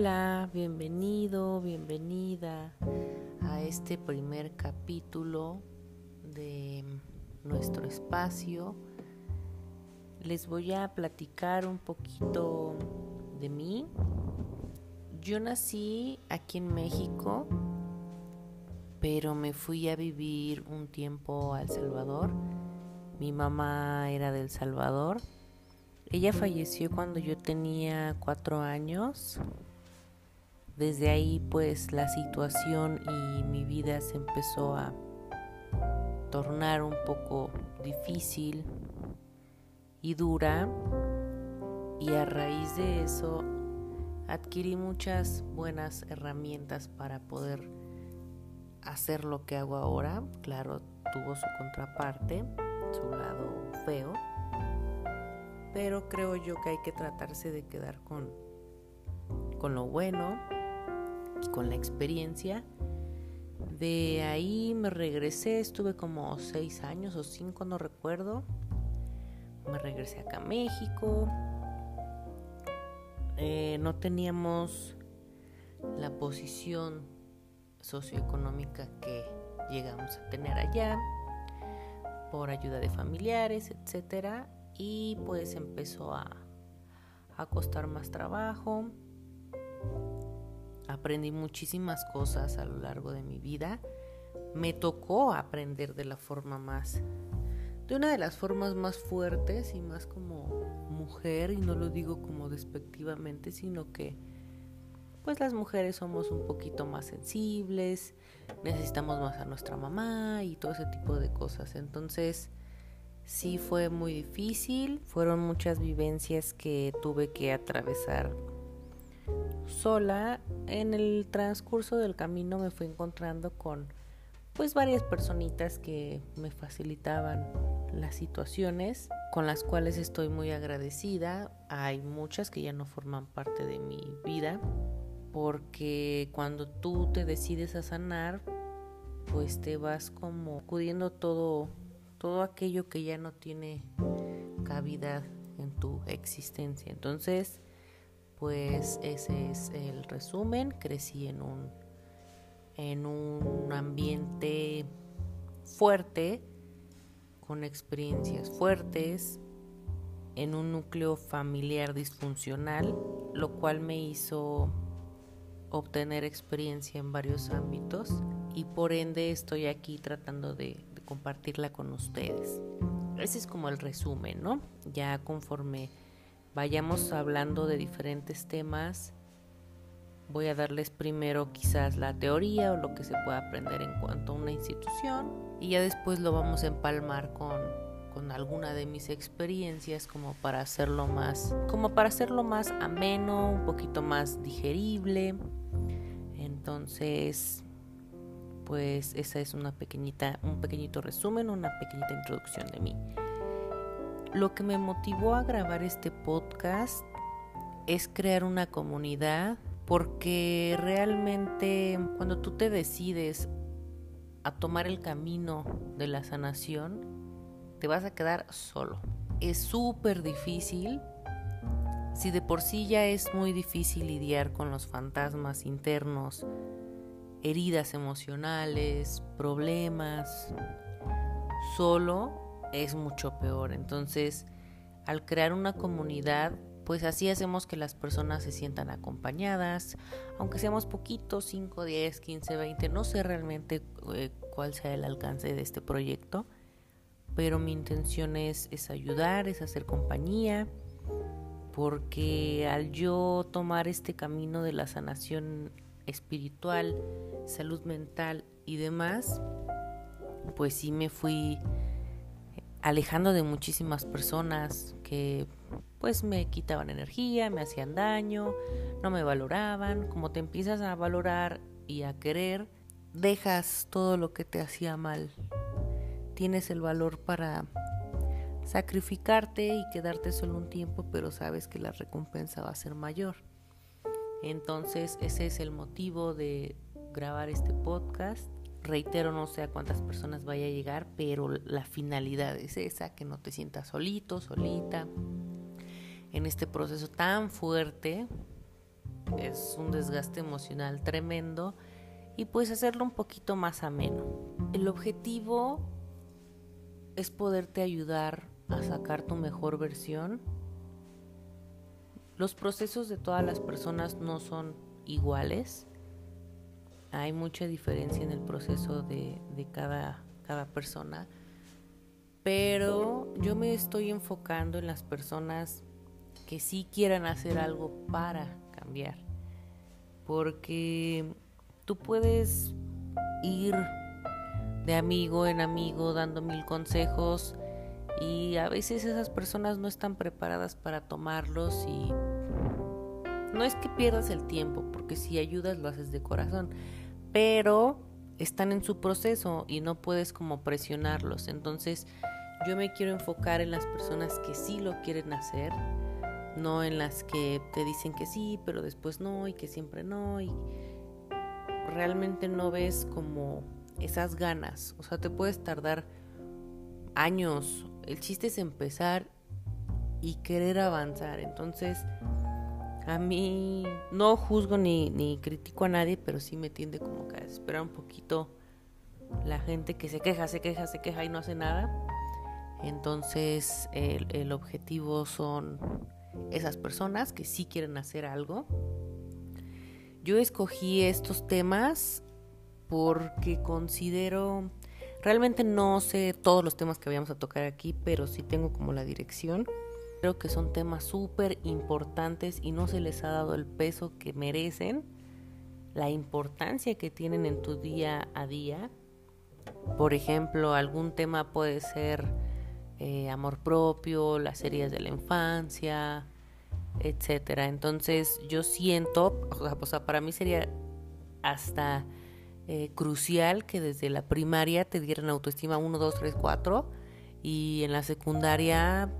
Hola, bienvenido, bienvenida a este primer capítulo de nuestro espacio. Les voy a platicar un poquito de mí. Yo nací aquí en México, pero me fui a vivir un tiempo a El Salvador. Mi mamá era del Salvador. Ella falleció cuando yo tenía cuatro años desde ahí pues la situación y mi vida se empezó a tornar un poco difícil y dura y a raíz de eso adquirí muchas buenas herramientas para poder hacer lo que hago ahora. Claro, tuvo su contraparte, su lado feo, pero creo yo que hay que tratarse de quedar con, con lo bueno con la experiencia. De ahí me regresé, estuve como seis años o cinco, no recuerdo. Me regresé acá a México. Eh, no teníamos la posición socioeconómica que llegamos a tener allá por ayuda de familiares, etcétera, y pues empezó a, a costar más trabajo aprendí muchísimas cosas a lo largo de mi vida. Me tocó aprender de la forma más, de una de las formas más fuertes y más como mujer, y no lo digo como despectivamente, sino que pues las mujeres somos un poquito más sensibles, necesitamos más a nuestra mamá y todo ese tipo de cosas. Entonces, sí fue muy difícil, fueron muchas vivencias que tuve que atravesar sola, en el transcurso del camino me fui encontrando con pues varias personitas que me facilitaban las situaciones con las cuales estoy muy agradecida. Hay muchas que ya no forman parte de mi vida porque cuando tú te decides a sanar, pues te vas como acudiendo todo todo aquello que ya no tiene cavidad en tu existencia. Entonces, pues ese es el resumen. Crecí en un, en un ambiente fuerte, con experiencias fuertes, en un núcleo familiar disfuncional, lo cual me hizo obtener experiencia en varios ámbitos y por ende estoy aquí tratando de, de compartirla con ustedes. Ese es como el resumen, ¿no? Ya conforme vayamos hablando de diferentes temas. Voy a darles primero quizás la teoría o lo que se puede aprender en cuanto a una institución y ya después lo vamos a empalmar con, con alguna de mis experiencias como para hacerlo más como para hacerlo más ameno, un poquito más digerible. Entonces, pues esa es una pequeñita un pequeñito resumen, una pequeñita introducción de mí. Lo que me motivó a grabar este podcast es crear una comunidad porque realmente cuando tú te decides a tomar el camino de la sanación, te vas a quedar solo. Es súper difícil. Si de por sí ya es muy difícil lidiar con los fantasmas internos, heridas emocionales, problemas, solo es mucho peor. Entonces, al crear una comunidad, pues así hacemos que las personas se sientan acompañadas, aunque seamos poquitos, 5, 10, 15, 20, no sé realmente eh, cuál sea el alcance de este proyecto, pero mi intención es, es ayudar, es hacer compañía, porque al yo tomar este camino de la sanación espiritual, salud mental y demás, pues sí me fui alejando de muchísimas personas que pues me quitaban energía, me hacían daño, no me valoraban. Como te empiezas a valorar y a querer, dejas todo lo que te hacía mal. Tienes el valor para sacrificarte y quedarte solo un tiempo, pero sabes que la recompensa va a ser mayor. Entonces ese es el motivo de grabar este podcast reitero, no sé a cuántas personas vaya a llegar, pero la finalidad es esa, que no te sientas solito, solita, en este proceso tan fuerte es un desgaste emocional tremendo y pues hacerlo un poquito más ameno. El objetivo es poderte ayudar a sacar tu mejor versión. Los procesos de todas las personas no son iguales. Hay mucha diferencia en el proceso de, cada, cada persona. Pero yo me estoy enfocando en las personas que sí quieran hacer algo para cambiar. Porque tú puedes ir de amigo en amigo dando mil consejos y a veces esas personas no están preparadas para tomarlos y no es que pierdas el tiempo, porque si ayudas lo haces de corazón, pero están en su proceso y no puedes como presionarlos. Entonces yo me quiero enfocar en las personas que sí lo quieren hacer no en las que te dicen que sí, pero después no y que siempre no y realmente no ves como esas ganas, o sea, te puedes tardar años, el chiste es empezar y querer avanzar, entonces a mí no juzgo ni, ni critico a nadie, pero sí me tiende como que a esperar un poquito la gente que se queja, se queja, se queja y no hace nada. Entonces el, objetivo son esas personas que sí quieren hacer algo. Yo escogí estos temas porque considero, realmente no sé todos los temas que vayamos a tocar aquí, pero sí tengo como la dirección. Creo que son temas súper importantes y no se les ha dado el peso que merecen, la importancia que tienen en tu día a día. Por ejemplo, algún tema puede ser eh, amor propio, las heridas de la infancia, etcétera. Entonces yo siento, o sea, para mí sería hasta eh, crucial que desde la primaria te dieran autoestima 1, 2, 3, 4 y en la secundaria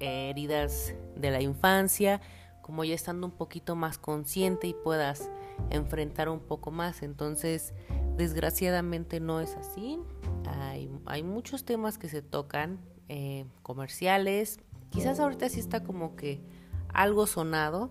heridas de la infancia, como ya estando un poquito más consciente y puedas enfrentar un poco más. Entonces, desgraciadamente no es así. Hay, muchos temas que se tocan, eh, comerciales. Quizás ahorita sí está como que algo sonado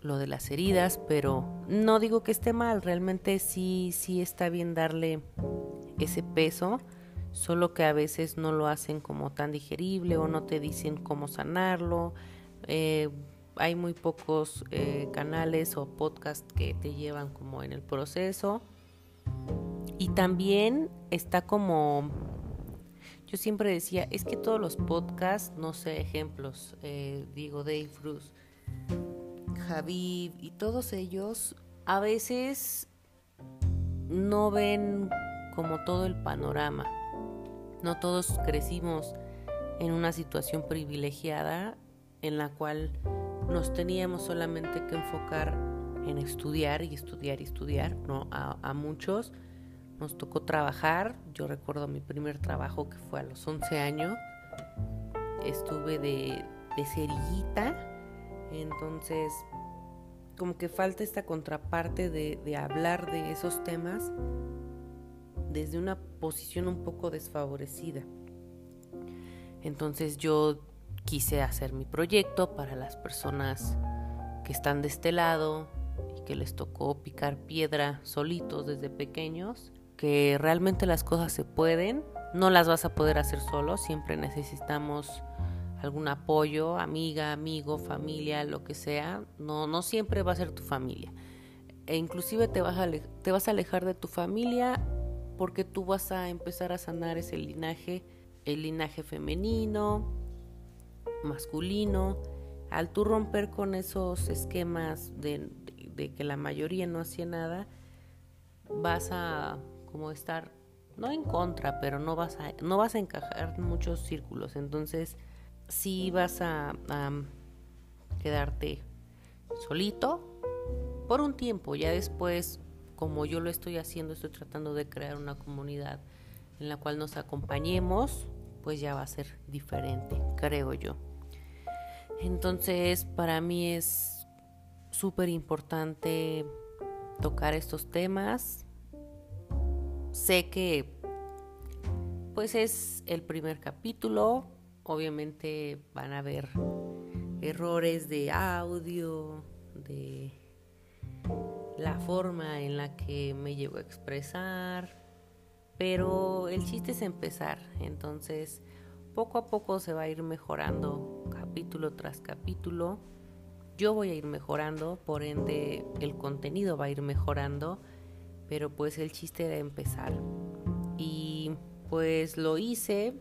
lo de las heridas, pero no digo que esté mal, realmente sí, sí está bien darle ese peso, solo que a veces no lo hacen como tan digerible o no te dicen cómo sanarlo. Eh, hay muy pocos eh, canales o podcasts que te llevan como en el proceso. Y también está como, yo siempre decía, es que todos los podcasts, no sé, ejemplos, eh, digo Dave Bruce, Javid y todos ellos, a veces no ven como todo el panorama. No todos crecimos en una situación privilegiada en la cual nos teníamos solamente que enfocar en estudiar y estudiar y estudiar, ¿no? A, muchos nos tocó trabajar. Yo recuerdo mi primer trabajo que fue a los 11 años. Estuve de, de cerillita. Entonces, como que falta esta contraparte de, de hablar de esos temas desde una posición un poco desfavorecida. Entonces yo quise hacer mi proyecto para las personas que están de este lado y que les tocó picar piedra solitos desde pequeños que realmente las cosas se pueden, no las vas a poder hacer solo, siempre necesitamos algún apoyo, amiga, amigo, familia, lo que sea, no, no siempre va a ser tu familia. E inclusive te vas, a te vas a alejar de tu familia porque tú vas a empezar a sanar ese linaje, el linaje femenino, masculino, al tú romper con esos esquemas de, que la mayoría no hacía nada, vas a como estar no en contra, pero no vas a no vas a encajar en muchos círculos, entonces sí vas a, quedarte solito por un tiempo, ya después como yo lo estoy haciendo, estoy tratando de crear una comunidad en la cual nos acompañemos, pues ya va a ser diferente, creo yo. Entonces, para mí es súper importante tocar estos temas, Sé que pues es el primer capítulo, obviamente van a haber errores de audio, de la forma en la que me llevo a expresar, pero el chiste es empezar, entonces poco a poco se va a ir mejorando capítulo tras capítulo. Yo voy a ir mejorando, por ende el contenido va a ir mejorando, pero pues el chiste era empezar. Y pues lo hice,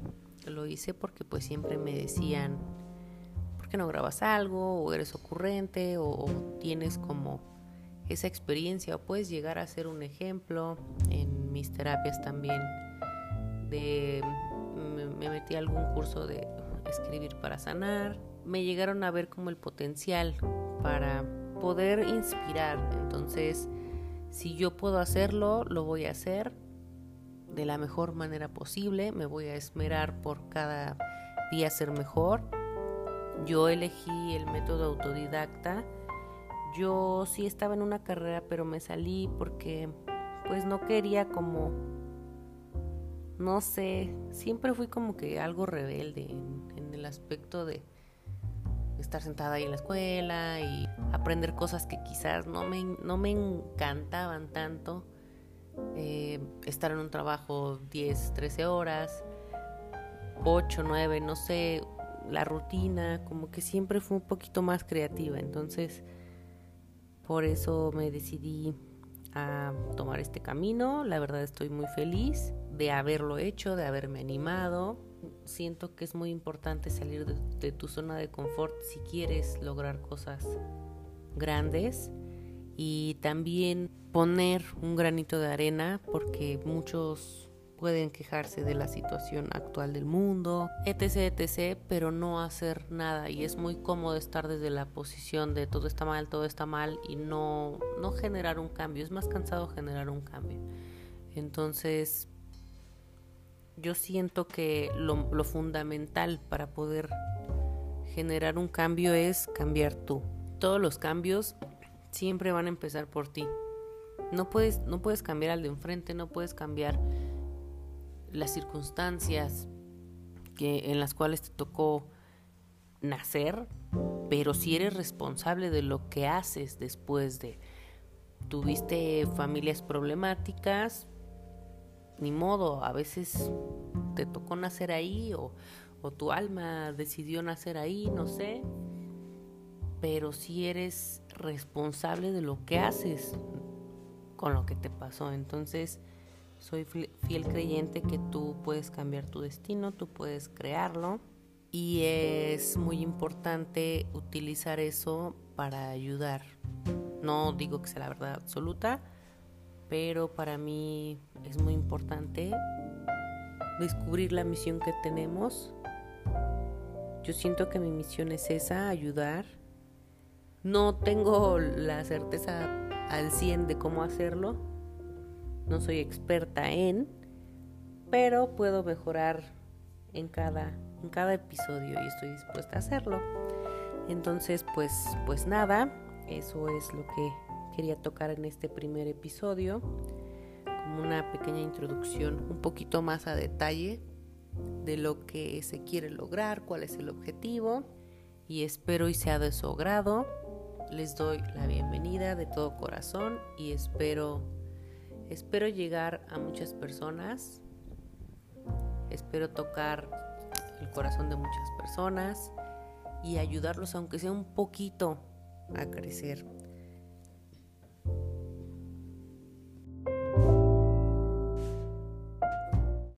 lo hice porque pues siempre me decían, ¿por qué no grabas algo? O eres ocurrente, o, o tienes como esa experiencia, o puedes llegar a ser un ejemplo en mis terapias también de me, metí a algún curso de escribir para sanar, me llegaron a ver como el potencial para poder inspirar. Entonces, si yo puedo hacerlo, lo voy a hacer de la mejor manera posible, me voy a esmerar por cada día ser mejor. Yo elegí el método autodidacta. Yo sí estaba en una carrera, pero me salí porque pues no quería como no sé, siempre fui como que algo rebelde en, el aspecto de estar sentada ahí en la escuela y aprender cosas que quizás no me, no me encantaban tanto. Eh, estar en un trabajo 10, 13 horas, 8, 9, no sé, la rutina, como que siempre fue un poquito más creativa. Entonces, por eso me decidí a tomar este camino. La verdad estoy muy feliz de haberlo hecho, de haberme animado. Siento que es muy importante salir de, tu zona de confort si quieres lograr cosas grandes y también poner un granito de arena porque muchos pueden quejarse de la situación actual del mundo, etc, etc, pero no hacer nada y es muy cómodo estar desde la posición de todo está mal, todo está mal y no, no generar un cambio, es más cansado generar un cambio. Entonces, yo siento que lo, lo fundamental para poder generar un cambio es cambiar tú. Todos los cambios siempre van a empezar por ti. No puedes, no puedes cambiar al de enfrente, no puedes cambiar las circunstancias que, en las cuales te tocó nacer, pero si eres responsable de lo que haces después de tuviste familias problemáticas, ni modo, a veces te tocó nacer ahí o, o tu alma decidió nacer ahí, no sé, pero si eres responsable de lo que haces con lo que te pasó, entonces soy fiel creyente que tú puedes cambiar tu destino, tú puedes crearlo y es muy importante utilizar eso para ayudar. No digo que sea la verdad absoluta, pero para mí es muy importante descubrir la misión que tenemos. Yo siento que mi misión es esa, ayudar. No tengo la certeza al 100 de cómo hacerlo, no soy experta en, pero puedo mejorar en cada, en cada episodio y estoy dispuesta a hacerlo. Entonces, pues, pues nada, eso es lo que quería tocar en este primer episodio, como una pequeña introducción un poquito más a detalle de lo que se quiere lograr, cuál es el objetivo y espero y sea de su agrado. Les doy la bienvenida de todo corazón y espero Espero llegar a muchas personas. Espero tocar el corazón de muchas personas y ayudarlos, aunque sea un poquito, a crecer.